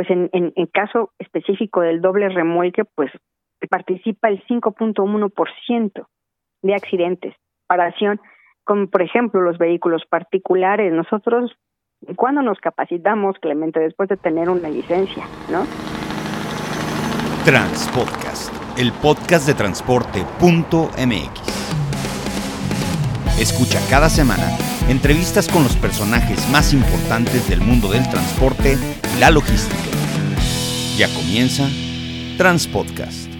pues en, en, caso específico del doble remolque, pues participa el 5.1% de accidentes, comparación con, por ejemplo, los vehículos particulares. Nosotros, ¿cuándo nos capacitamos, Clemente, después de tener una licencia, no? Transpodcast, el podcast de transporte.mx. Escucha cada semana entrevistas con los personajes más importantes del mundo del transporte y la logística. Ya comienza Transpodcast.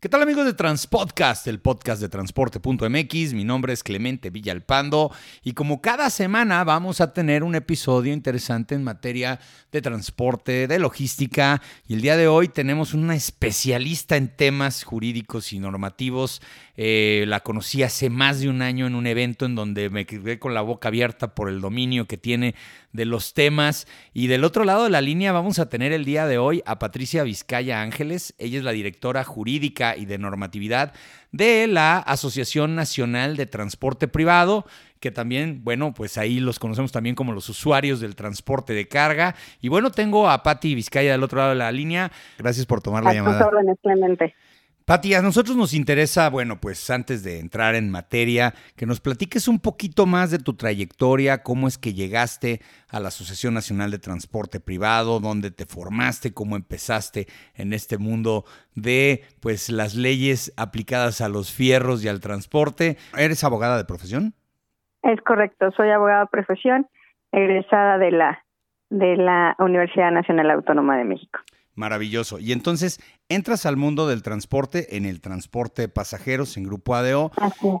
¿Qué tal amigos de Transpodcast, el podcast de transporte.mx? Mi nombre es Clemente Villalpando y como cada semana vamos a tener un episodio interesante en materia de transporte, de logística y el día de hoy tenemos una especialista en temas jurídicos y normativos. Eh, la conocí hace más de un año en un evento en donde me quedé con la boca abierta por el dominio que tiene de los temas. Y del otro lado de la línea vamos a tener el día de hoy a Patricia Vizcaya Ángeles. Ella es la directora jurídica y de normatividad de la Asociación Nacional de Transporte Privado que también, bueno, pues ahí los conocemos también como los usuarios del transporte de carga. Y bueno, tengo a Patti Vizcaya del otro lado de la línea. Gracias por tomar la llamada. órdenes, Clemente. Pati, a nosotros nos interesa, bueno, pues antes de entrar en materia, que nos platiques un poquito más de tu trayectoria, cómo es que llegaste a la Asociación Nacional de Transporte Privado, dónde te formaste, cómo empezaste en este mundo de, pues, las leyes aplicadas a los fierros y al transporte. ¿Eres abogada de profesión? Es correcto, soy abogada de profesión, egresada de la de la Universidad Nacional Autónoma de México. Maravilloso. Y entonces entras al mundo del transporte, en el transporte de pasajeros, en Grupo ADO,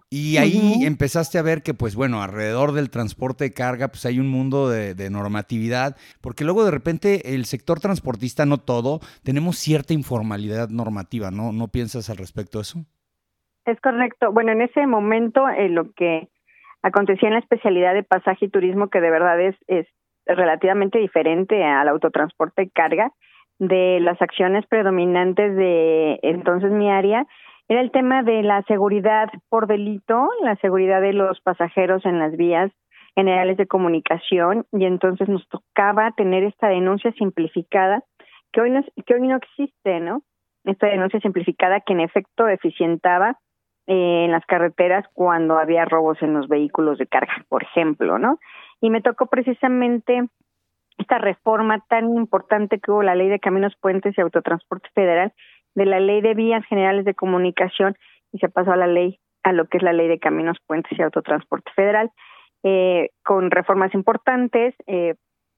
y ahí empezaste a ver que, pues bueno, alrededor del transporte de carga, pues hay un mundo de, de, normatividad, porque luego de repente el sector transportista, no todo, tenemos cierta informalidad normativa, ¿no? ¿No piensas al respecto de eso? Es correcto. Bueno, en ese momento eh, lo que acontecía en la especialidad de pasaje y turismo, que de verdad es, es relativamente diferente al autotransporte de carga, de las acciones predominantes de entonces mi área era el tema de la seguridad por delito, la seguridad de los pasajeros en las vías generales de comunicación y entonces nos tocaba tener esta denuncia simplificada que hoy no, que hoy no existe, ¿no? Esta denuncia simplificada que en efecto eficientaba eh, en las carreteras cuando había robos en los vehículos de carga, por ejemplo, ¿no? Y me tocó precisamente esta reforma tan importante que hubo la ley de caminos, puentes y autotransporte federal, de la ley de vías generales de comunicación y se pasó a la ley, a lo que es la ley de caminos, puentes y autotransporte federal, eh, con reformas importantes, eh,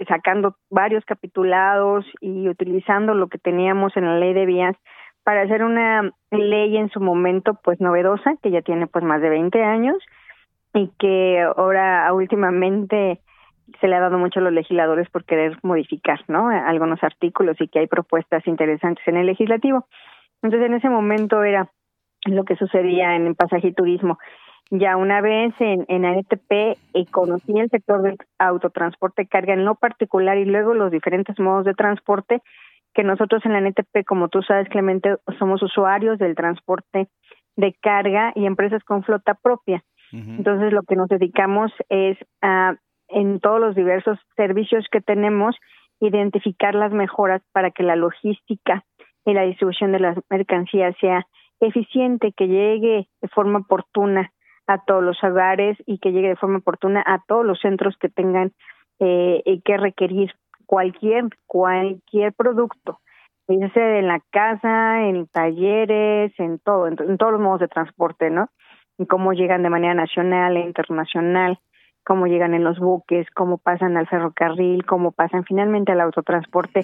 sacando varios capitulados y utilizando lo que teníamos en la ley de vías para hacer una ley en su momento pues novedosa, que ya tiene pues más de 20 años y que ahora últimamente se le ha dado mucho a los legisladores por querer modificar, ¿no? Algunos artículos y que hay propuestas interesantes en el legislativo. Entonces, en ese momento era lo que sucedía en el pasaje y turismo. Ya una vez en, en ANTP eh, conocí el sector del autotransporte carga en lo particular y luego los diferentes modos de transporte que nosotros en la NTP, como tú sabes, Clemente, somos usuarios del transporte de carga y empresas con flota propia. Entonces, lo que nos dedicamos es a en todos los diversos servicios que tenemos, identificar las mejoras para que la logística y la distribución de las mercancías sea eficiente, que llegue de forma oportuna a todos los hogares y que llegue de forma oportuna a todos los centros que tengan eh, que requerir cualquier cualquier producto, sea en la casa, en talleres, en todo, en todos los modos de transporte, ¿no? Y cómo llegan de manera nacional e internacional cómo llegan en los buques, cómo pasan al ferrocarril, cómo pasan finalmente al autotransporte.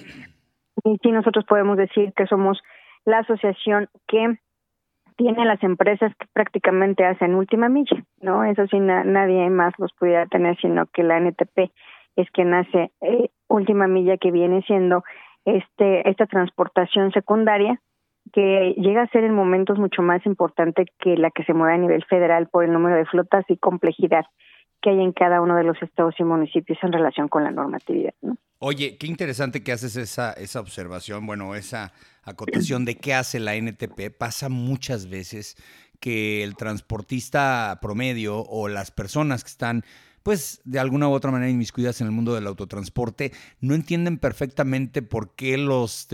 Y sí, nosotros podemos decir que somos la asociación que tiene las empresas que prácticamente hacen última milla, ¿no? Eso sí, nadie más los pudiera tener, sino que la NTP es quien hace eh, última milla que viene siendo este esta transportación secundaria que llega a ser en momentos mucho más importante que la que se mueve a nivel federal por el número de flotas y complejidad que hay en cada uno de los estados y municipios en relación con la normatividad. ¿no? Oye, qué interesante que haces esa, esa observación, bueno, esa acotación de qué hace la NTP. Pasa muchas veces que el transportista promedio o las personas que están pues de alguna u otra manera inmiscuidas en el mundo del autotransporte, no entienden perfectamente por qué los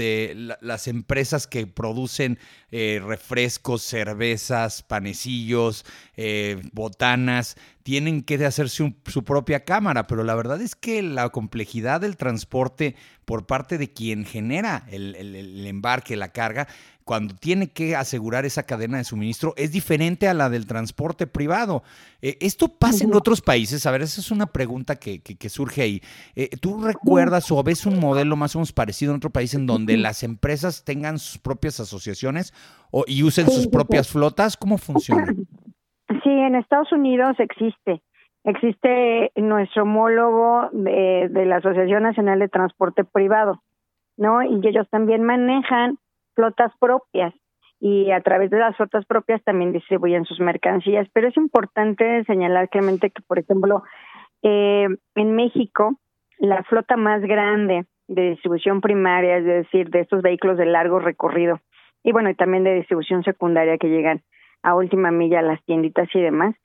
las empresas que producen eh, refrescos, cervezas, panecillos, eh, botanas, tienen que hacerse su propia cámara, pero la verdad es que la complejidad del transporte por parte de quien genera el, embarque, la carga, cuando tiene que asegurar esa cadena de suministro, es diferente a la del transporte privado. Eh, ¿Esto pasa en otros países? A ver, esa es una pregunta que, surge ahí. Eh, ¿Tú recuerdas o ves un modelo más o menos parecido en otro país en donde las empresas tengan sus propias asociaciones o, y usen sus propias flotas? ¿Cómo funciona? Sí, en Estados Unidos existe. Existe nuestro homólogo de, la Asociación Nacional de Transporte Privado, ¿no? Y ellos también manejan flotas propias y a través de las flotas propias también distribuyen sus mercancías. Pero es importante señalar claramente que, por ejemplo, eh, en México, la flota más grande de distribución primaria, es decir, de estos vehículos de largo recorrido, y bueno, y también de distribución secundaria que llegan a última milla, las tienditas y demás,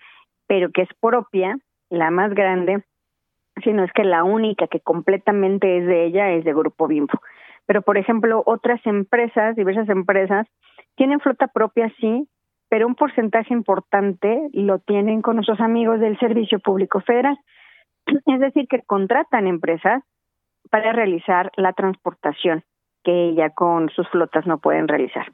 pero que es propia, la más grande, sino es que la única que completamente es de ella es de Grupo Bimbo. Pero, por ejemplo, otras empresas, diversas empresas, tienen flota propia, sí, pero un porcentaje importante lo tienen con nuestros amigos del Servicio Público Federal. Es decir, que contratan empresas para realizar la transportación que ya con sus flotas no pueden realizar.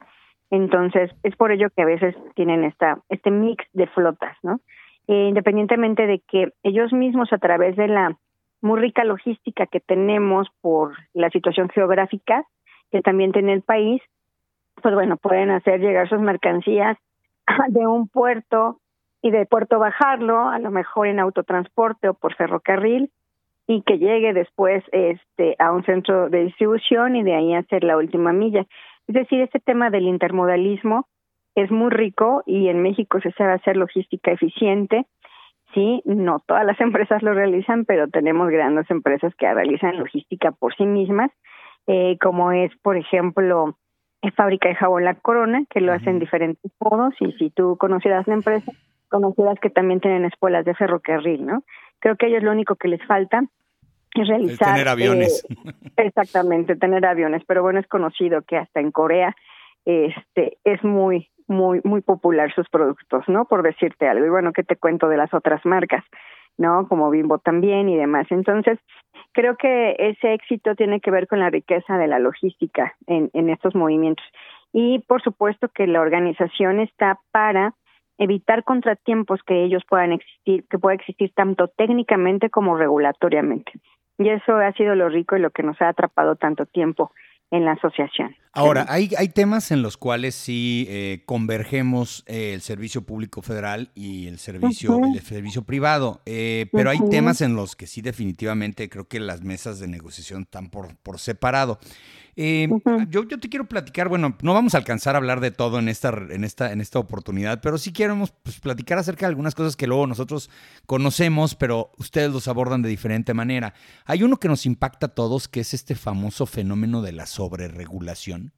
Entonces, es por ello que a veces tienen esta, este mix de flotas, ¿no? Eh, independientemente de que ellos mismos a través de la muy rica logística que tenemos por la situación geográfica que también tiene el país, pues bueno, pueden hacer llegar sus mercancías de un puerto y de puerto bajarlo, a lo mejor en autotransporte o por ferrocarril, y que llegue después este a un centro de distribución y de ahí hacer la última milla. Es decir, este tema del intermodalismo es muy rico y en México se sabe hacer logística eficiente. Sí, no todas las empresas lo realizan, pero tenemos grandes empresas que realizan logística por sí mismas, eh, como es, por ejemplo, en Fábrica de Jabón La Corona, que lo hacen diferentes modos, y si tú conocieras la empresa, conocerás que también tienen escuelas de ferrocarril, ¿no? Creo que a ellos lo único que les falta realizar. tener aviones. Eh, exactamente, tener aviones. Pero bueno, es conocido que hasta en Corea este es muy, muy, muy popular sus productos, ¿no? Por decirte algo. Y bueno, ¿qué te cuento de las otras marcas? ¿no? Como Bimbo también y demás. Entonces, creo que ese éxito tiene que ver con la riqueza de la logística en, en estos movimientos. Y por supuesto que la organización está para evitar contratiempos que ellos puedan existir, que pueda existir tanto técnicamente como regulatoriamente. Y eso ha sido lo rico y lo que nos ha atrapado tanto tiempo en la asociación. Ahora, hay, hay temas en los cuales sí eh, convergemos eh, el servicio público federal y el servicio, el servicio privado, eh, pero hay temas en los que sí definitivamente creo que las mesas de negociación están por, por separado. Eh, yo, yo te quiero platicar, bueno, no vamos a alcanzar a hablar de todo en esta, en esta, en esta oportunidad, pero sí queremos pues, platicar acerca de algunas cosas que luego nosotros conocemos, pero ustedes los abordan de diferente manera. Hay uno que nos impacta a todos, que es este famoso fenómeno de la sobreregulación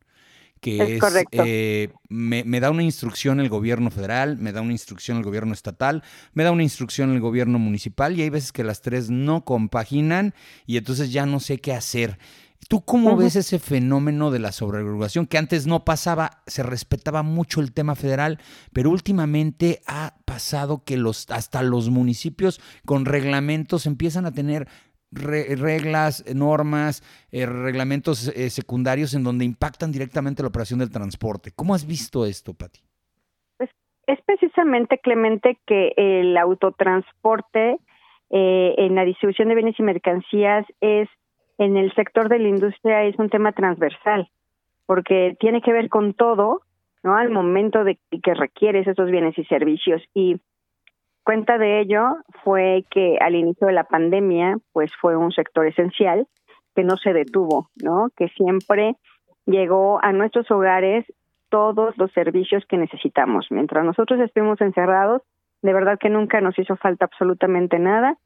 que es, eh, me, me, da una instrucción el gobierno federal, me da una instrucción el gobierno estatal, me da una instrucción el gobierno municipal y hay veces que las tres no compaginan y entonces ya no sé qué hacer. ¿Tú cómo ves ese fenómeno de la sobreregulación que antes no pasaba, se respetaba mucho el tema federal, pero últimamente ha pasado que los hasta los municipios con reglamentos empiezan a tener reglas, normas, eh, reglamentos eh, secundarios en donde impactan directamente la operación del transporte? ¿Cómo has visto esto, Pati? Pues es precisamente, Clemente, que el autotransporte eh, en la distribución de bienes y mercancías es en el sector de la industria es un tema transversal, porque tiene que ver con todo, ¿no? Al momento de que requieres esos bienes y servicios. Y cuenta de ello fue que al inicio de la pandemia, pues fue un sector esencial que no se detuvo, ¿no? Que siempre llegó a nuestros hogares todos los servicios que necesitamos. Mientras nosotros estuvimos encerrados, de verdad que nunca nos hizo falta absolutamente nada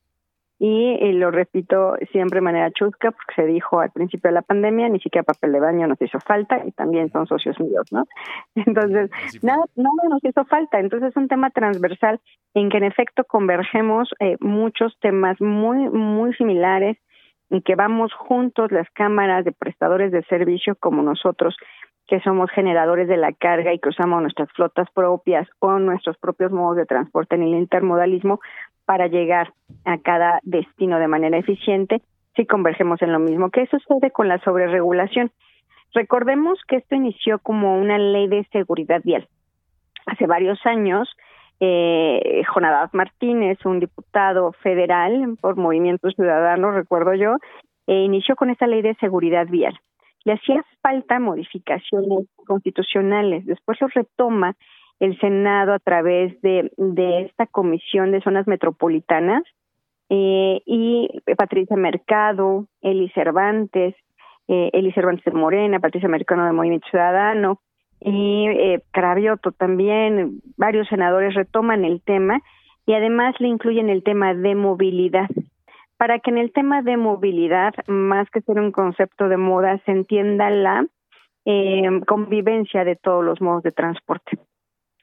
y, lo repito siempre de manera chusca porque se dijo al principio de la pandemia ni siquiera papel de baño nos hizo falta y también son socios míos, ¿no? Entonces, nada, nada nos hizo falta. Entonces es un tema transversal en que en efecto convergemos eh, muchos temas muy, muy similares y que vamos juntos las cámaras de prestadores de servicio como nosotros que somos generadores de la carga y que usamos nuestras flotas propias o nuestros propios modos de transporte en el intermodalismo para llegar a cada destino de manera eficiente si convergemos en lo mismo. ¿Qué sucede con la sobreregulación? Recordemos que esto inició como una ley de seguridad vial. Hace varios años, eh, Jonadaz Martínez, un diputado federal por Movimiento Ciudadano, recuerdo yo, eh, inició con esta ley de seguridad vial. Le hacía falta modificaciones constitucionales. Después lo retoma el Senado a través de, de esta comisión de zonas metropolitanas eh, y Patricia Mercado, Eli Cervantes, eh, Eli Cervantes de Morena, Patricia Mercado de Movimiento Ciudadano y eh, Carabioto también, varios senadores retoman el tema y además le incluyen el tema de movilidad para que en el tema de movilidad, más que ser un concepto de moda, se entienda la eh, convivencia de todos los modos de transporte.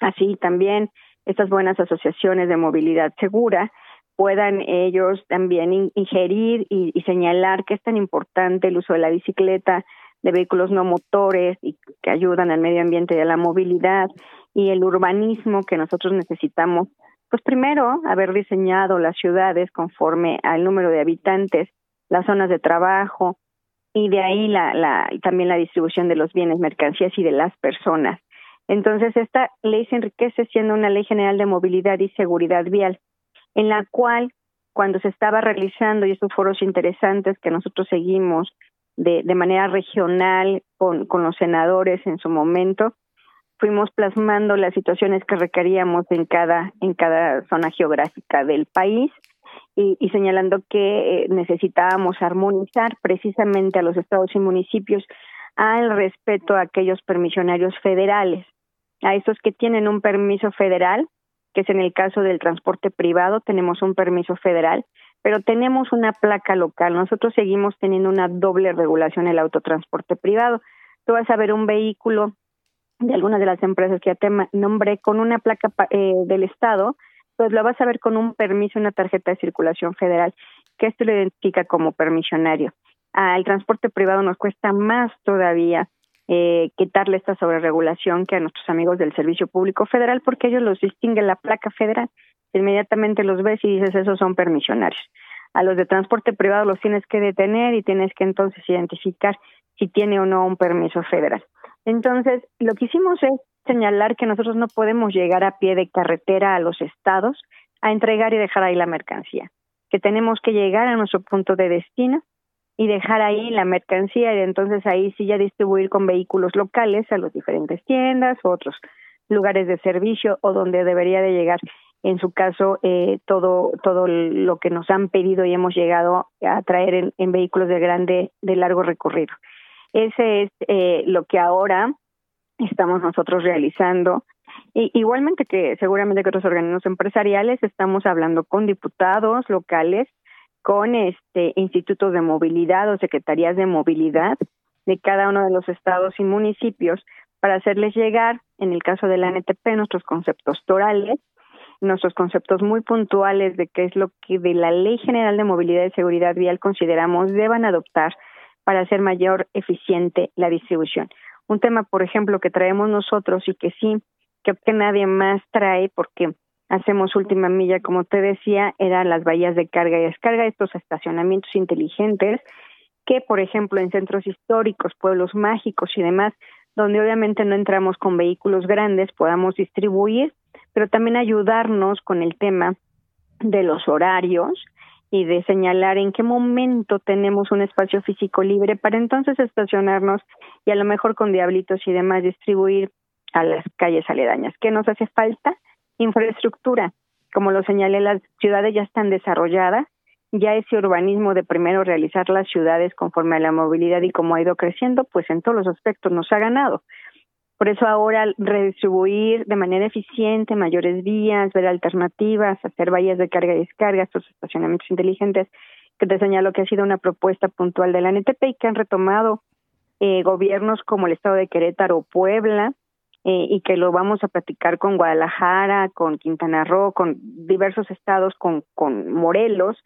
Así también estas buenas asociaciones de movilidad segura puedan ellos también ingerir y, señalar que es tan importante el uso de la bicicleta, de vehículos no motores y que ayudan al medio ambiente y a la movilidad y el urbanismo que nosotros necesitamos. Pues primero, haber diseñado las ciudades conforme al número de habitantes, las zonas de trabajo y de ahí la, la, también la distribución de los bienes, mercancías y de las personas. Entonces, esta ley se enriquece siendo una ley general de movilidad y seguridad vial, en la cual, cuando se estaba realizando, y estos foros interesantes que nosotros seguimos de, de manera regional con, con los senadores en su momento, fuimos plasmando las situaciones que requeríamos en cada, en cada zona geográfica del país y, y señalando que eh, necesitábamos armonizar precisamente a los estados y municipios al respeto a aquellos permisionarios federales a esos que tienen un permiso federal, que es en el caso del transporte privado, tenemos un permiso federal, pero tenemos una placa local. Nosotros seguimos teniendo una doble regulación en el autotransporte privado. Tú vas a ver un vehículo de algunas de las empresas que ya te nombré con una placa eh, del Estado, pues lo vas a ver con un permiso, una tarjeta de circulación federal, que esto lo identifica como permisionario. Al transporte privado nos cuesta más todavía eh, quitarle esta sobreregulación que a nuestros amigos del Servicio Público Federal, porque ellos los distinguen la placa federal. Inmediatamente los ves y dices, esos son permisionarios. A los de transporte privado los tienes que detener y tienes que entonces identificar si tiene o no un permiso federal. Entonces, lo que hicimos es señalar que nosotros no podemos llegar a pie de carretera a los estados a entregar y dejar ahí la mercancía, que tenemos que llegar a nuestro punto de destino y dejar ahí la mercancía y entonces ahí sí ya distribuir con vehículos locales a las diferentes tiendas, otros lugares de servicio o donde debería de llegar en su caso eh, todo todo lo que nos han pedido y hemos llegado a traer en, vehículos de grande de largo recorrido. Ese es eh, lo que ahora estamos nosotros realizando. Y, igualmente que seguramente que otros organismos empresariales estamos hablando con diputados locales con este institutos de movilidad o secretarías de movilidad de cada uno de los estados y municipios para hacerles llegar, en el caso de la NTP, nuestros conceptos torales, nuestros conceptos muy puntuales de qué es lo que de la Ley General de Movilidad y Seguridad Vial consideramos deban adoptar para hacer mayor eficiente la distribución. Un tema, por ejemplo, que traemos nosotros y que sí, que, que nadie más trae porque hacemos última milla, como te decía, eran las bahías de carga y descarga, estos estacionamientos inteligentes que, por ejemplo, en centros históricos, pueblos mágicos y demás, donde obviamente no entramos con vehículos grandes, podamos distribuir, pero también ayudarnos con el tema de los horarios y de señalar en qué momento tenemos un espacio físico libre para entonces estacionarnos y a lo mejor con diablitos y demás distribuir a las calles aledañas. ¿Qué nos hace falta? Infraestructura. Como lo señalé, las ciudades ya están desarrolladas, ya ese urbanismo de primero realizar las ciudades conforme a la movilidad y como ha ido creciendo, pues en todos los aspectos nos ha ganado. Por eso ahora redistribuir de manera eficiente mayores vías, ver alternativas, hacer vallas de carga y descarga, estos estacionamientos inteligentes, que te señalo que ha sido una propuesta puntual de la NTP y que han retomado eh, gobiernos como el estado de Querétaro o Puebla, eh, y que lo vamos a platicar con Guadalajara, con Quintana Roo, con diversos estados, con, con Morelos,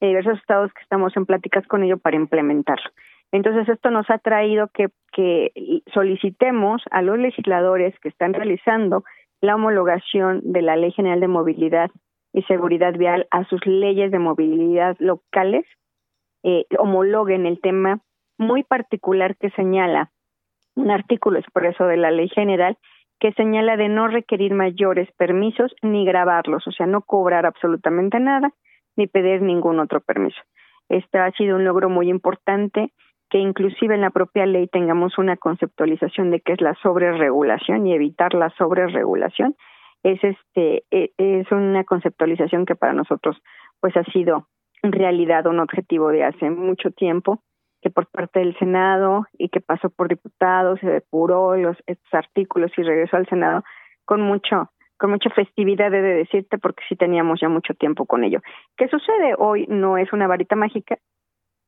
eh, diversos estados que estamos en pláticas con ellos para implementarlo. Entonces, esto nos ha traído que, que solicitemos a los legisladores que están realizando la homologación de la Ley General de Movilidad y Seguridad Vial a sus leyes de movilidad locales, eh, homologuen el tema muy particular que señala un artículo expreso de la ley general que señala de no requerir mayores permisos ni grabarlos, o sea, no cobrar absolutamente nada ni pedir ningún otro permiso. Este ha sido un logro muy importante que inclusive en la propia ley tengamos una conceptualización de qué es la sobreregulación y evitar la sobreregulación es este e, es una conceptualización que para nosotros pues ha sido en realidad un objetivo de hace mucho tiempo que por parte del Senado y que pasó por diputados, se depuró los estos artículos y regresó al Senado con mucho con mucha festividad de decirte porque sí teníamos ya mucho tiempo con ello. ¿Qué sucede? Hoy no es una varita mágica.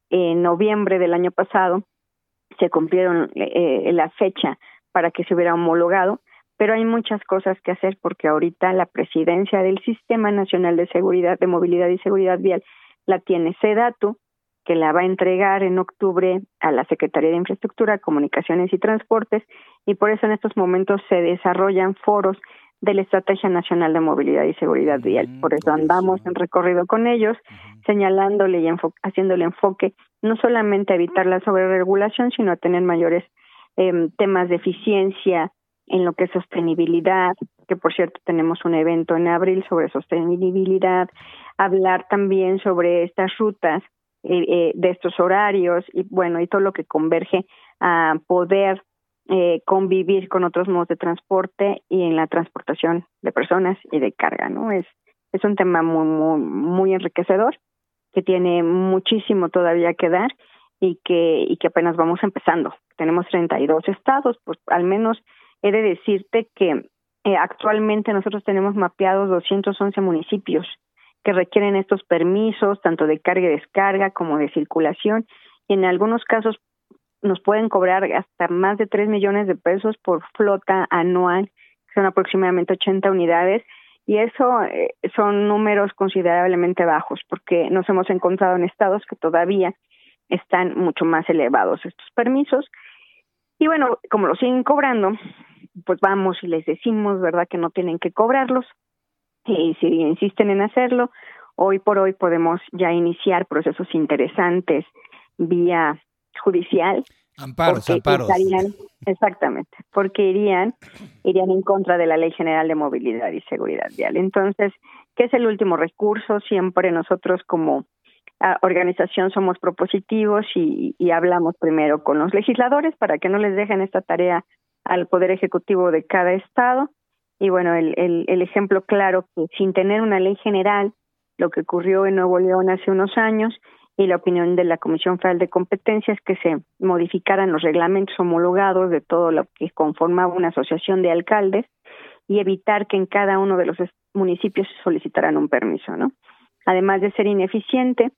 En noviembre del año pasado se cumplieron eh, la fecha para que se hubiera homologado, pero hay muchas cosas que hacer porque ahorita la presidencia del Sistema Nacional de Seguridad de Movilidad y Seguridad Vial la tiene SEDATU, que la va a entregar en octubre a la Secretaría de Infraestructura, Comunicaciones y Transportes, y por eso en estos momentos se desarrollan foros de la Estrategia Nacional de Movilidad y Seguridad Vial. Por eso andamos en recorrido con ellos, señalándole y haciéndole enfoque no solamente a evitar la sobreregulación, sino a tener mayores em, temas de eficiencia en lo que es sostenibilidad, que por cierto tenemos un evento en abril sobre sostenibilidad, hablar también sobre estas rutas eh, eh, de estos horarios y bueno, y todo lo que converge a poder eh, convivir con otros modos de transporte y en la transportación de personas y de carga, ¿no? Es, es un tema muy, muy, muy enriquecedor que tiene muchísimo todavía que dar y que, y que apenas vamos empezando. Tenemos 32 estados, pues al menos he de decirte que actualmente nosotros tenemos mapeados 211 municipios que requieren estos permisos, tanto de carga y descarga como de circulación, y en algunos casos nos pueden cobrar hasta más de 3 millones de pesos por flota anual, que son aproximadamente 80 unidades, y eso eh, son números considerablemente bajos, porque nos hemos encontrado en estados que todavía están mucho más elevados estos permisos. Y bueno, como lo siguen cobrando, pues vamos y les decimos, ¿verdad?, que no tienen que cobrarlos, y si insisten en hacerlo, hoy por hoy podemos ya iniciar procesos interesantes vía judicial. Amparos, amparos. exactamente, porque irían, irían en contra de la Ley General de Movilidad y Seguridad Vial. Entonces, ¿qué es el último recurso? Siempre nosotros como ah, organización somos propositivos y, y hablamos primero con los legisladores para que no les dejen esta tarea al Poder Ejecutivo de cada Estado y bueno, el, el, ejemplo claro que sin tener una ley general, lo que ocurrió en Nuevo León hace unos años y la opinión de la Comisión Federal de Competencias que se modificaran los reglamentos homologados de todo lo que conformaba una asociación de alcaldes y evitar que en cada uno de los municipios se solicitaran un permiso, ¿no? Además de ser ineficiente,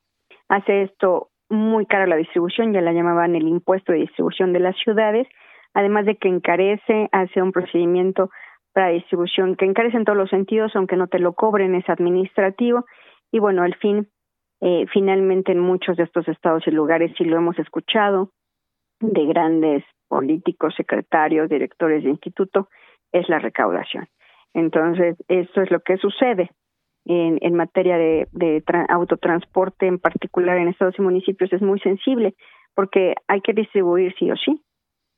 hace esto muy cara la distribución, ya la llamaban el impuesto de distribución de las ciudades, además de que encarece, hace un procedimiento para distribución que encarece en todos los sentidos, aunque no te lo cobren, es administrativo. Y bueno, al fin, eh, finalmente en muchos de estos estados y lugares, sí lo hemos escuchado, de grandes políticos, secretarios, directores de instituto, es la recaudación. Entonces, esto es lo que sucede en, en materia de, de autotransporte, en particular en estados y municipios, es muy sensible porque hay que distribuir sí o sí.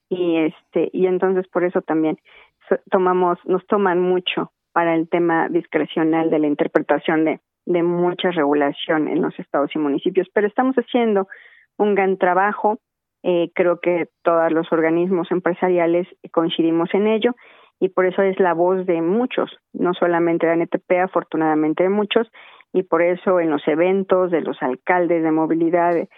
Y este y entonces por eso también tomamos, nos toman mucho para el tema discrecional de la interpretación de, de mucha regulación en los estados y municipios, pero estamos haciendo un gran trabajo. Eh, creo que todos los organismos empresariales coincidimos en ello y por eso es la voz de muchos, no solamente de NTP, afortunadamente de muchos, y por eso en los eventos de los alcaldes de movilidad eh,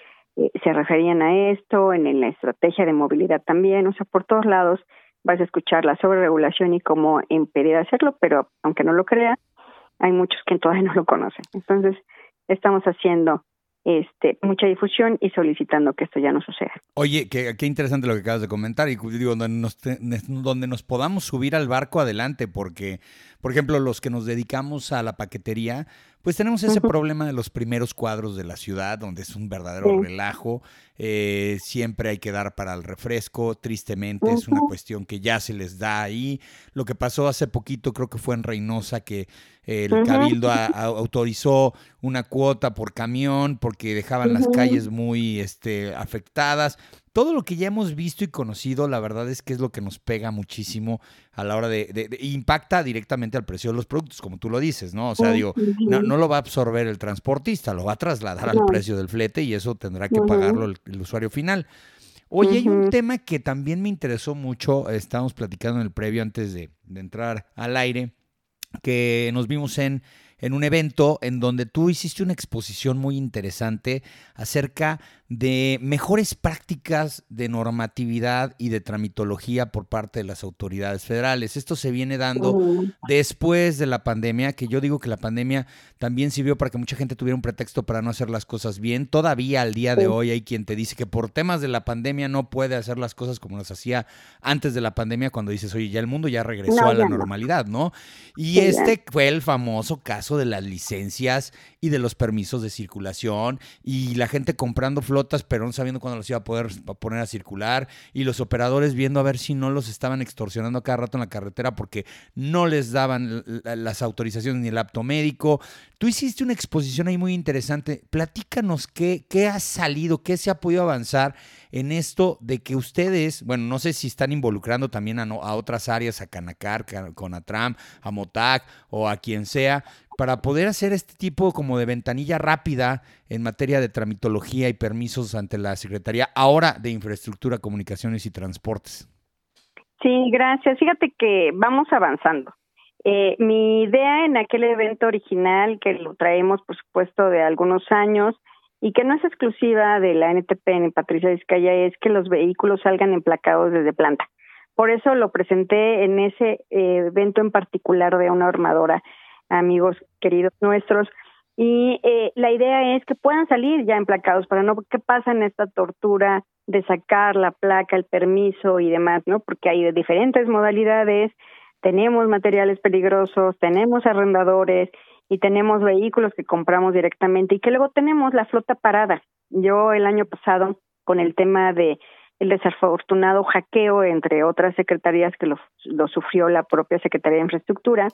se referían a esto, en la estrategia de movilidad también, o sea, por todos lados vas a escuchar la sobreregulación y cómo impedir hacerlo, pero aunque no lo crea, hay muchos que todavía no lo conocen. Entonces, estamos haciendo este, mucha difusión y solicitando que esto ya no suceda. Oye, qué, qué interesante lo que acabas de comentar y digo, donde nos, donde nos podamos subir al barco adelante, porque, por ejemplo, los que nos dedicamos a la paquetería, pues tenemos ese problema de los primeros cuadros de la ciudad, donde es un verdadero relajo. Eh, siempre hay que dar para el refresco. Tristemente es una cuestión que ya se les da ahí. Lo que pasó hace poquito, creo que fue en Reynosa, que el cabildo autorizó una cuota por camión porque dejaban las calles muy este, afectadas todo lo que ya hemos visto y conocido, la verdad es que es lo que nos pega muchísimo a la hora de, impacta directamente al precio de los productos, como tú lo dices, ¿no? O sea, digo, no, lo va a absorber el transportista, lo va a trasladar al precio del flete y eso tendrá que pagarlo el, usuario final. Oye, hay un tema que también me interesó mucho, estábamos platicando en el previo antes de entrar al aire, que nos vimos en en un evento en donde tú hiciste una exposición muy interesante acerca de mejores prácticas de normatividad y de tramitología por parte de las autoridades federales. Esto se viene dando después de la pandemia, que yo digo que la pandemia también sirvió para que mucha gente tuviera un pretexto para no hacer las cosas bien. Todavía al día de hoy hay quien te dice que por temas de la pandemia no puede hacer las cosas como las hacía antes de la pandemia cuando dices, oye, ya el mundo ya regresó a la normalidad, ¿no? Y este fue el famoso caso de las licencias y de los permisos de circulación y la gente comprando flotas pero no sabiendo cuándo los iba a poder poner a circular y los operadores viendo a ver si no los estaban extorsionando cada rato en la carretera porque no les daban las autorizaciones ni el apto médico. Tú hiciste una exposición ahí muy interesante. Platícanos qué, qué ha salido, qué se ha podido avanzar en esto de que ustedes, bueno, no sé si están involucrando también a, a otras áreas, a Canacar, con Atram, a Motac o a quien sea, para poder hacer este tipo como de ventanilla rápida en materia de tramitología y permisos ante la Secretaría ahora de Infraestructura, Comunicaciones y Transportes. Sí, gracias. Fíjate que vamos avanzando. Eh, mi idea en aquel evento original, que lo traemos, por supuesto, de algunos años, y que no es exclusiva de la NTP en Patricia Vizcaya, es que los vehículos salgan emplacados desde planta. Por eso lo presenté en ese eh, evento en particular de una armadora amigos queridos nuestros. Y eh, la idea es que puedan salir ya emplacados para no qué pasa en esta tortura de sacar la placa, el permiso y demás, ¿no? Porque hay diferentes modalidades, tenemos materiales peligrosos, tenemos arrendadores y tenemos vehículos que compramos directamente y que luego tenemos la flota parada. Yo el año pasado con el tema de el desafortunado hackeo entre otras secretarías que lo, lo sufrió la propia Secretaría de Infraestructura,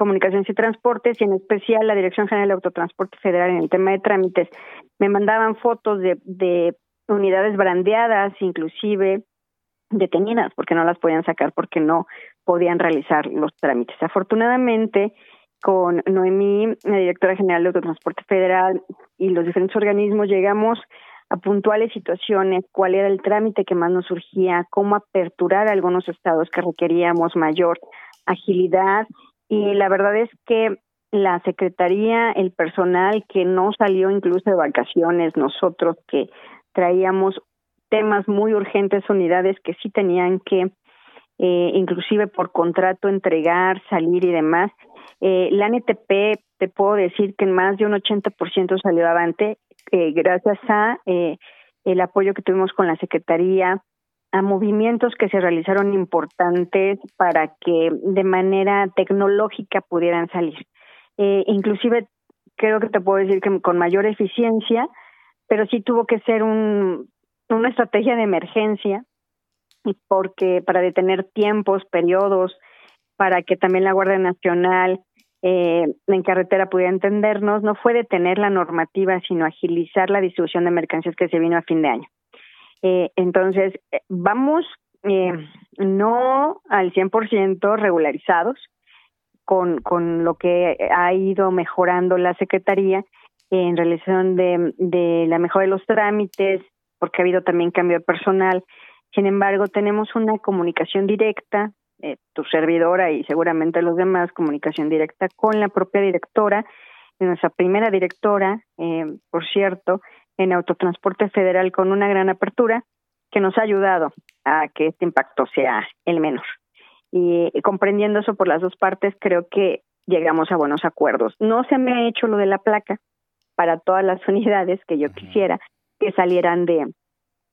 Comunicaciones y Transportes y en especial la Dirección General de Autotransporte Federal en el tema de trámites. Me mandaban fotos de, de unidades brandeadas, inclusive detenidas, porque no las podían sacar porque no podían realizar los trámites. Afortunadamente, con Noemí, la directora general de Autotransporte Federal y los diferentes organismos, llegamos a puntuales situaciones, cuál era el trámite que más nos surgía, cómo aperturar algunos estados que requeríamos mayor agilidad y la verdad es que la secretaría, el personal que no salió incluso de vacaciones, nosotros que traíamos temas muy urgentes, unidades que sí tenían que, eh, inclusive por contrato, entregar, salir y demás. Eh, la NTP, te puedo decir que más de un 80% salió adelante, eh, gracias a eh, el apoyo que tuvimos con la Secretaría, a movimientos que se realizaron importantes para que de manera tecnológica pudieran salir. Eh, inclusive creo que te puedo decir que con mayor eficiencia, pero sí tuvo que ser un, una estrategia de emergencia porque para detener tiempos, periodos, para que también la Guardia Nacional eh, en carretera pudiera entendernos, no fue detener la normativa, sino agilizar la distribución de mercancías que se vino a fin de año. Eh, entonces, eh, vamos eh, no al 100% regularizados con, con lo que ha ido mejorando la Secretaría en realización de, de la mejora de los trámites, porque ha habido también cambio de personal. Sin embargo, tenemos una comunicación directa, eh, tu servidora y seguramente los demás, comunicación directa con la propia directora, nuestra primera directora, eh, por cierto, en Autotransporte Federal con una gran apertura que nos ha ayudado a que este impacto sea el menor. Y, comprendiendo eso por las dos partes, creo que llegamos a buenos acuerdos. No se me ha hecho lo de la placa para todas las unidades que yo quisiera que salieran de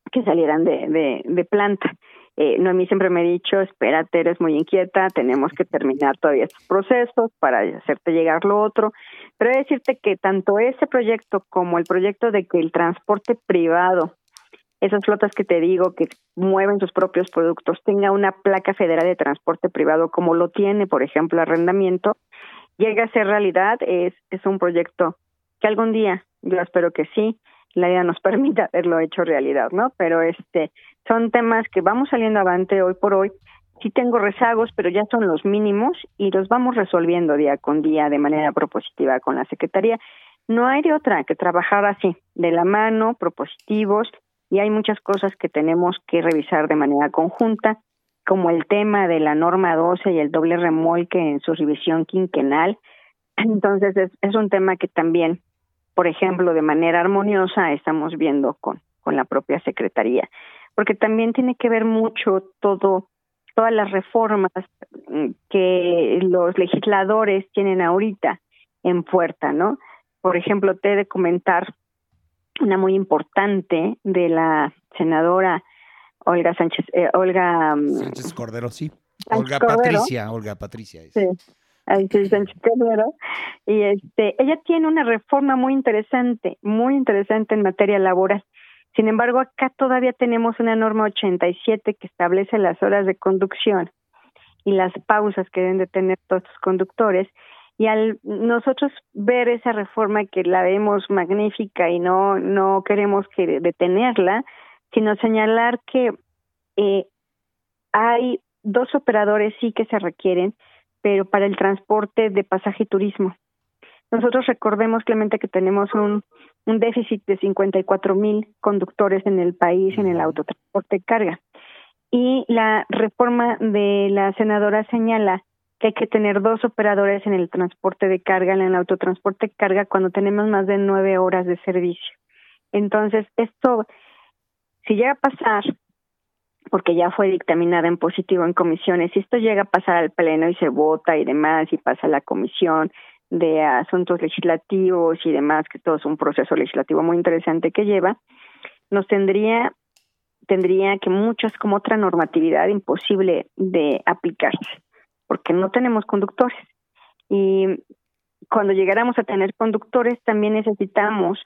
que salieran de, de, de planta. Eh, Noemí siempre me ha dicho, espérate, eres muy inquieta, tenemos que terminar todavía estos procesos para hacerte llegar lo otro. Pero he de decirte que tanto ese proyecto como el proyecto de que el transporte privado, esas flotas que te digo que mueven sus propios productos, tenga una placa federal de transporte privado como lo tiene, por ejemplo, arrendamiento, llega a ser realidad, es, es un proyecto que algún día, yo espero que sí, la idea nos permita haberlo hecho realidad, ¿no? Pero este son temas que vamos saliendo avante hoy por hoy. Sí tengo rezagos, pero ya son los mínimos y los vamos resolviendo día con día de manera propositiva con la Secretaría. No hay de otra que trabajar así, de la mano, propositivos, y hay muchas cosas que tenemos que revisar de manera conjunta, como el tema de la norma 12 y el doble remolque en su revisión quinquenal. Entonces es, es un tema que también por ejemplo, de manera armoniosa, estamos viendo con, con la propia Secretaría, porque también tiene que ver mucho todo, todas las reformas mm, que los legisladores tienen ahorita en puerta, ¿no? Por ejemplo, te he de comentar una muy importante de la senadora Olga Sánchez, eh, Olga mm, Sánchez Cordero, sí. Olga Patricia, Olga Patricia. Sí. Y este, ella tiene una reforma muy interesante, muy interesante en materia laboral. Sin embargo, acá todavía tenemos una norma 87 que establece las horas de conducción y las pausas que deben de tener todos los conductores. Y al nosotros ver esa reforma que la vemos magnífica y no, no queremos que detenerla, sino señalar que eh, hay dos operadores sí que se requieren pero para el transporte de pasaje y turismo. Nosotros recordemos, Clemente, que tenemos un, un déficit de 54 mil conductores en el país en el autotransporte de carga. Y la reforma de la senadora señala que hay que tener dos operadores en el transporte de carga, en el autotransporte de carga, cuando tenemos más de nueve horas de servicio. Entonces, esto, si llega a pasar, porque ya fue dictaminada en positivo en comisiones. Si esto llega a pasar al Pleno y se vota y demás, y pasa a la Comisión de Asuntos Legislativos y demás, que todo es un proceso legislativo muy interesante que lleva, nos tendría tendría que muchas como otra normatividad imposible de aplicarse, porque no tenemos conductores. Y cuando llegáramos a tener conductores, también necesitamos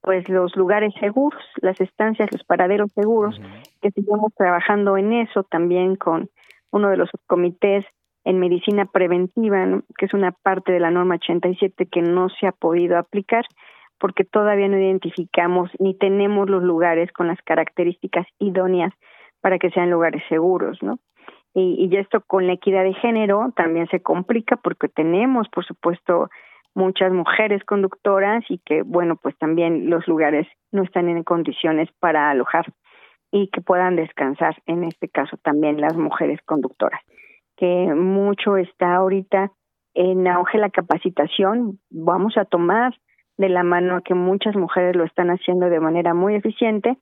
pues los lugares seguros, las estancias, los paraderos seguros, que sigamos trabajando en eso también con uno de los comités en medicina preventiva, que es una parte de la norma 87 que no se ha podido aplicar porque todavía no identificamos ni tenemos los lugares con las características idóneas para que sean lugares seguros, ¿no? Y, y esto con la equidad de género también se complica porque tenemos, por supuesto, muchas mujeres conductoras y que, bueno, pues también los lugares no están en condiciones para alojar y que puedan descansar, en este caso también las mujeres conductoras, que mucho está ahorita en auge la capacitación, vamos a tomar de la mano que muchas mujeres lo están haciendo de manera muy eficiente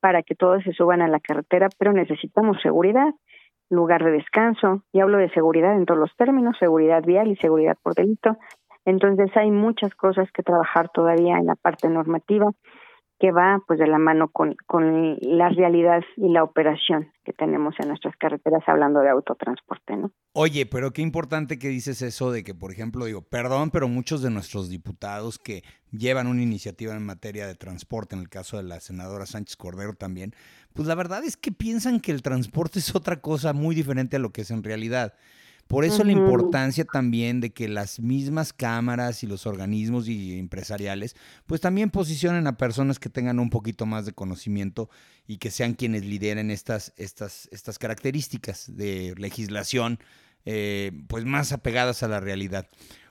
para que todos se suban a la carretera, pero necesitamos seguridad, lugar de descanso, y hablo de seguridad en todos los términos, seguridad vial y seguridad por delito, entonces hay muchas cosas que trabajar todavía en la parte normativa que va pues de la mano con, con la realidad y la operación que tenemos en nuestras carreteras hablando de autotransporte, ¿no? Oye, pero qué importante que dices eso de que, por ejemplo, digo, perdón, pero muchos de nuestros diputados que llevan una iniciativa en materia de transporte, en el caso de la senadora Sánchez Cordero también, pues la verdad es que piensan que el transporte es otra cosa muy diferente a lo que es en realidad. Por eso la importancia también de que las mismas cámaras y los organismos y empresariales, pues también posicionen a personas que tengan un poquito más de conocimiento y que sean quienes lideren estas, estas, estas características de legislación, eh, pues más apegadas a la realidad.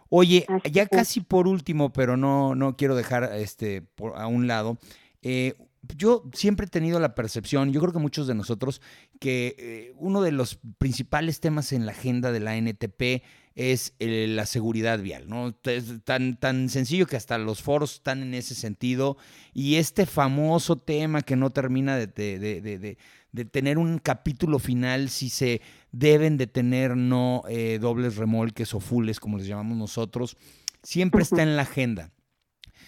Oye, ya casi por último, pero no, no quiero dejar este por, a un lado, eh, yo siempre he tenido la percepción, yo creo que muchos de nosotros, que eh, uno de los principales temas en la agenda de la NTP es la seguridad vial, ¿no? Es tan, tan sencillo que hasta los foros están en ese sentido y este famoso tema que no termina de, de, tener un capítulo final si se deben de tener no eh, dobles remolques o fulles, como les llamamos nosotros, siempre está en la agenda.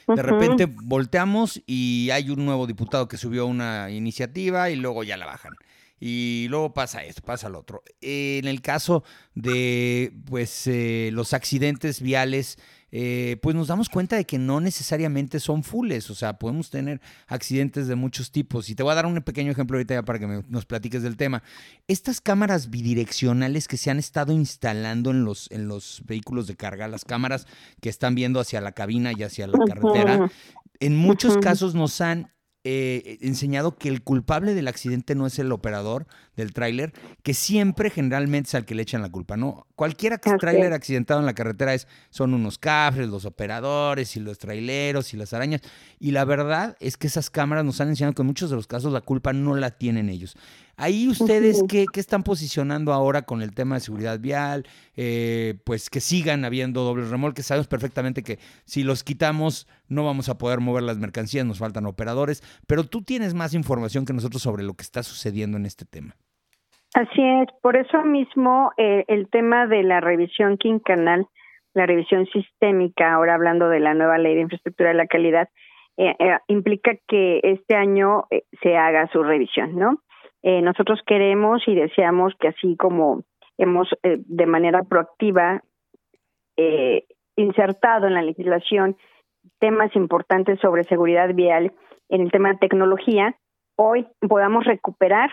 De repente volteamos y hay un nuevo diputado que subió una iniciativa y luego ya la bajan. Y luego pasa esto, pasa lo otro. En el caso de pues eh, los accidentes viales, eh, pues nos damos cuenta de que no necesariamente son fulles, o sea, podemos tener accidentes de muchos tipos. Y te voy a dar un pequeño ejemplo ahorita ya para que nos platiques del tema. Estas cámaras bidireccionales que se han estado instalando en los, en los vehículos de carga, las cámaras que están viendo hacia la cabina y hacia la carretera, en muchos casos nos han eh, enseñado que el culpable del accidente no es el operador del tráiler, que siempre generalmente es al que le echan la culpa, ¿no? Cualquiera que es tráiler accidentado en la carretera es, son unos cafres, los operadores y los traileros y las arañas. Y la verdad es que esas cámaras nos han enseñado que en muchos de los casos la culpa no la tienen ellos. Ahí ustedes, ¿qué, están posicionando ahora con el tema de seguridad vial? Eh, pues que sigan habiendo dobles remolques. Sabemos perfectamente que si los quitamos no vamos a poder mover las mercancías, nos faltan operadores, pero tú tienes más información que nosotros sobre lo que está sucediendo en este tema. Así es, por eso mismo eh, el tema de la revisión quincanal, la revisión sistémica, ahora hablando de la nueva ley de infraestructura de la calidad, eh, eh, implica que este año se haga su revisión, ¿no? Nosotros queremos y deseamos que así como hemos de manera proactiva insertado en la legislación temas importantes sobre seguridad vial en el tema de tecnología, hoy podamos recuperar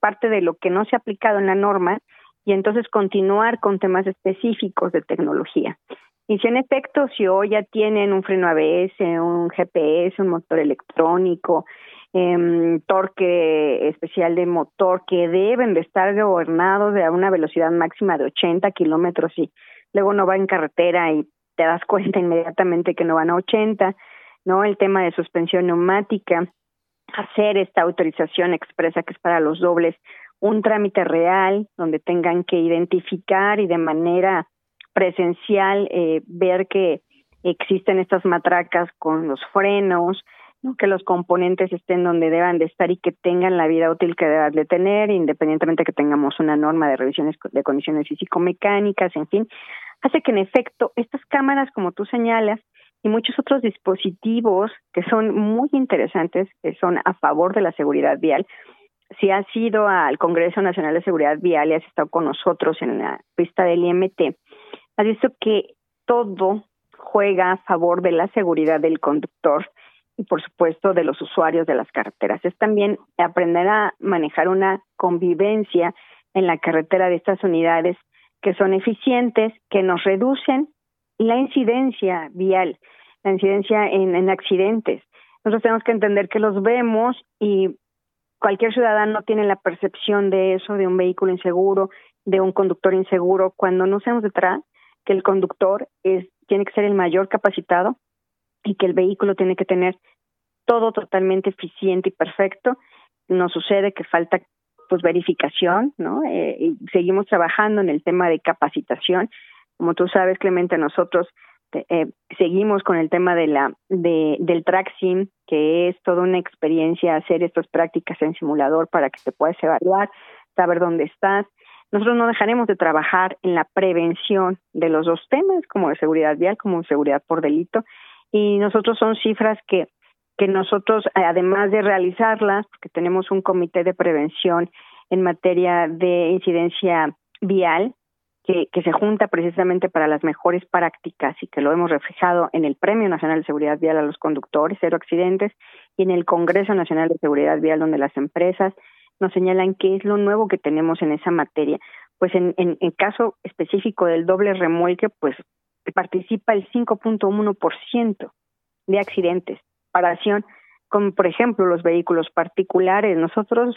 parte de lo que no se ha aplicado en la norma y entonces continuar con temas específicos de tecnología. Y si en efecto, si hoy ya tienen un freno ABS, un GPS, un motor electrónico, eh, torque especial de motor que deben de estar gobernados a una velocidad máxima de 80 kilómetros y luego no va en carretera y te das cuenta inmediatamente que no van a 80, ¿no? El tema de suspensión neumática, hacer esta autorización expresa que es para los dobles un trámite real donde tengan que identificar y de manera presencial eh, ver que existen estas matracas con los frenos, que los componentes estén donde deban de estar y que tengan la vida útil que deban de tener, independientemente que tengamos una norma de revisiones de condiciones físico-mecánicas, en fin, hace que en efecto estas cámaras, como tú señalas, y muchos otros dispositivos que son muy interesantes, que son a favor de la seguridad vial. Si has ido al Congreso Nacional de Seguridad Vial y has estado con nosotros en la pista del IMT, has visto que todo juega a favor de la seguridad del conductor y por supuesto de los usuarios de las carreteras. Es también aprender a manejar una convivencia en la carretera de estas unidades que son eficientes, que nos reducen la incidencia vial, la incidencia en, en accidentes. Nosotros tenemos que entender que los vemos y cualquier ciudadano tiene la percepción de eso, de un vehículo inseguro, de un conductor inseguro, cuando no sabemos detrás que el conductor es tiene que ser el mayor capacitado y que el vehículo tiene que tener todo totalmente eficiente y perfecto. Nos sucede que falta pues verificación, ¿no? Eh, y seguimos trabajando en el tema de capacitación como tú sabes, Clemente, nosotros eh, seguimos con el tema de la de, del track que es toda una experiencia hacer estas prácticas en simulador para que te puedas evaluar, saber dónde estás. Nosotros no dejaremos de trabajar en la prevención de los dos temas, como de seguridad vial, como de seguridad por delito, y nosotros son cifras que que nosotros, además de realizarlas, porque tenemos un comité de prevención en materia de incidencia vial, que, se junta precisamente para las mejores prácticas y que lo hemos reflejado en el Premio Nacional de Seguridad Vial a los conductores, cero accidentes, y en el Congreso Nacional de Seguridad Vial, donde las empresas nos señalan qué es lo nuevo que tenemos en esa materia. Pues en, en, en caso específico del doble remolque, pues participa el 5.1% de accidentes, comparación con, por ejemplo, los vehículos particulares. Nosotros,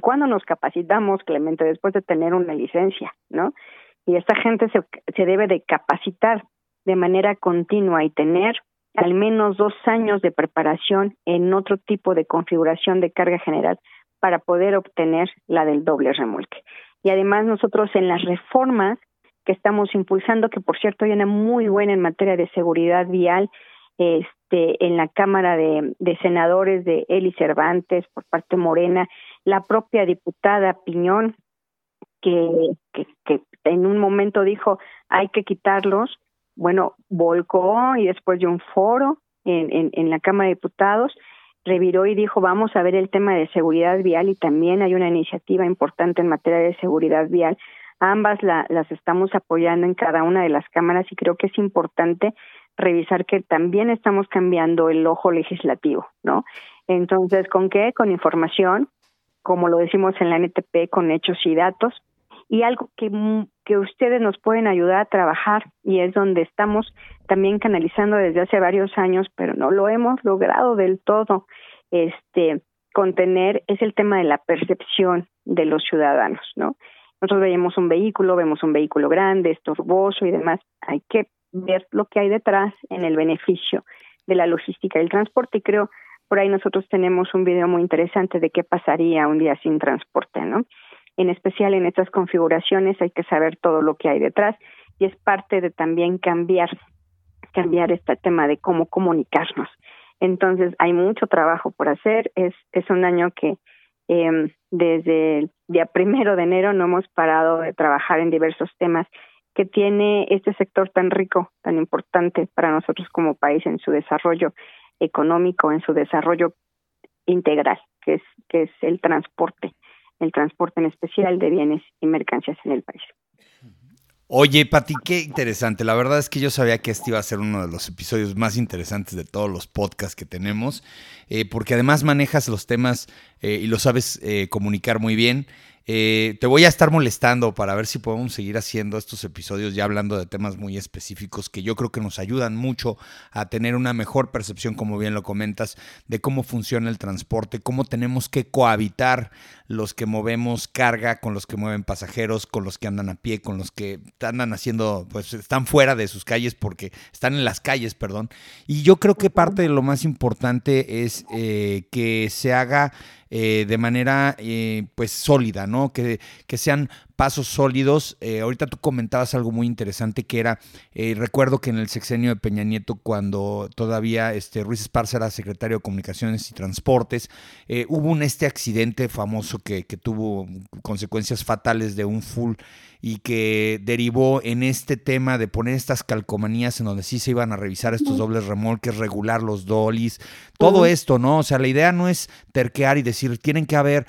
cuando nos capacitamos, Clemente, después de tener una licencia, ¿no? y esta gente se, se debe de capacitar de manera continua y tener al menos dos años de preparación en otro tipo de configuración de carga general para poder obtener la del doble remolque. Y además nosotros en las reformas que estamos impulsando, que por cierto hay una muy buena en materia de seguridad vial, este, en la Cámara de, Senadores de Eli Cervantes por parte Morena, la propia diputada Piñón, que, que, que en un momento dijo hay que quitarlos, bueno, volcó y después de un foro en, en, en la Cámara de Diputados, reviró y dijo vamos a ver el tema de seguridad vial y también hay una iniciativa importante en materia de seguridad vial. Ambas la, las estamos apoyando en cada una de las cámaras y creo que es importante revisar que también estamos cambiando el ojo legislativo, ¿no? Entonces, ¿con qué? Con información, como lo decimos en la NTP, con hechos y datos, y algo que, que ustedes nos pueden ayudar a trabajar y es donde estamos también canalizando desde hace varios años, pero no lo hemos logrado del todo este contener es el tema de la percepción de los ciudadanos, ¿no? Nosotros veíamos un vehículo, vemos un vehículo grande, estorboso y demás. Hay que ver lo que hay detrás en el beneficio de la logística del transporte y creo por ahí nosotros tenemos un video muy interesante de qué pasaría un día sin transporte, ¿no? En especial en estas configuraciones hay que saber todo lo que hay detrás y es parte de también cambiar cambiar este tema de cómo comunicarnos. Entonces hay mucho trabajo por hacer. Es es un año que eh, desde el día primero de enero no hemos parado de trabajar en diversos temas que tiene este sector tan rico, tan importante para nosotros como país en su desarrollo económico, en su desarrollo integral, que es, que es el transporte, el transporte en especial de bienes y mercancías en el país. Oye, Pati, qué interesante. La verdad es que yo sabía que este iba a ser uno de los episodios más interesantes de todos los podcasts que tenemos, eh, porque además manejas los temas eh, y lo sabes eh, comunicar muy bien. Te voy a estar molestando para ver si podemos seguir haciendo estos episodios ya hablando de temas muy específicos que yo creo que nos ayudan mucho a tener una mejor percepción, como bien lo comentas, de cómo funciona el transporte, cómo tenemos que cohabitar los que movemos carga con los que mueven pasajeros, con los que andan a pie, con los que andan haciendo, pues están fuera de sus calles porque están en las calles, perdón. Y yo creo que parte de lo más importante es eh, que se haga eh, de manera eh, pues sólida, ¿no? Que, que sean pasos sólidos. Eh, ahorita tú comentabas algo muy interesante que era, eh, recuerdo que en el sexenio de Peña Nieto, cuando todavía este, Ruiz Esparza era secretario de Comunicaciones y Transportes, hubo un este accidente famoso que, que, tuvo consecuencias fatales de un full y que derivó en este tema de poner estas calcomanías en donde sí se iban a revisar estos dobles remolques, regular los dolis, todo esto, ¿no? O sea, la idea no es terquear y decir tienen que haber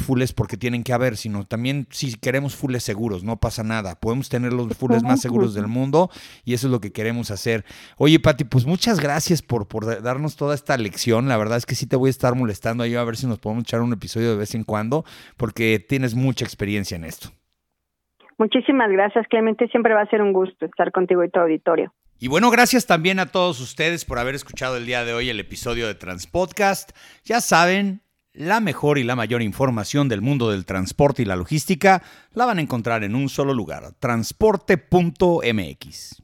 fulles porque tienen que haber, sino también si queremos fules seguros, no pasa nada. Podemos tener los fules más seguros del mundo y eso es lo que queremos hacer. Oye, Pati, pues muchas gracias por, por darnos toda esta lección. La verdad es que sí te voy a estar molestando ahí a ver si nos podemos echar un episodio de vez en cuando, porque tienes mucha experiencia en esto. Muchísimas gracias, Clemente. Siempre va a ser un gusto estar contigo y tu auditorio. Y bueno, gracias también a todos ustedes por haber escuchado el día de hoy el episodio de Transpodcast. Ya saben, la mejor y la mayor información del mundo del transporte y la logística la van a encontrar en un solo lugar, transporte.mx.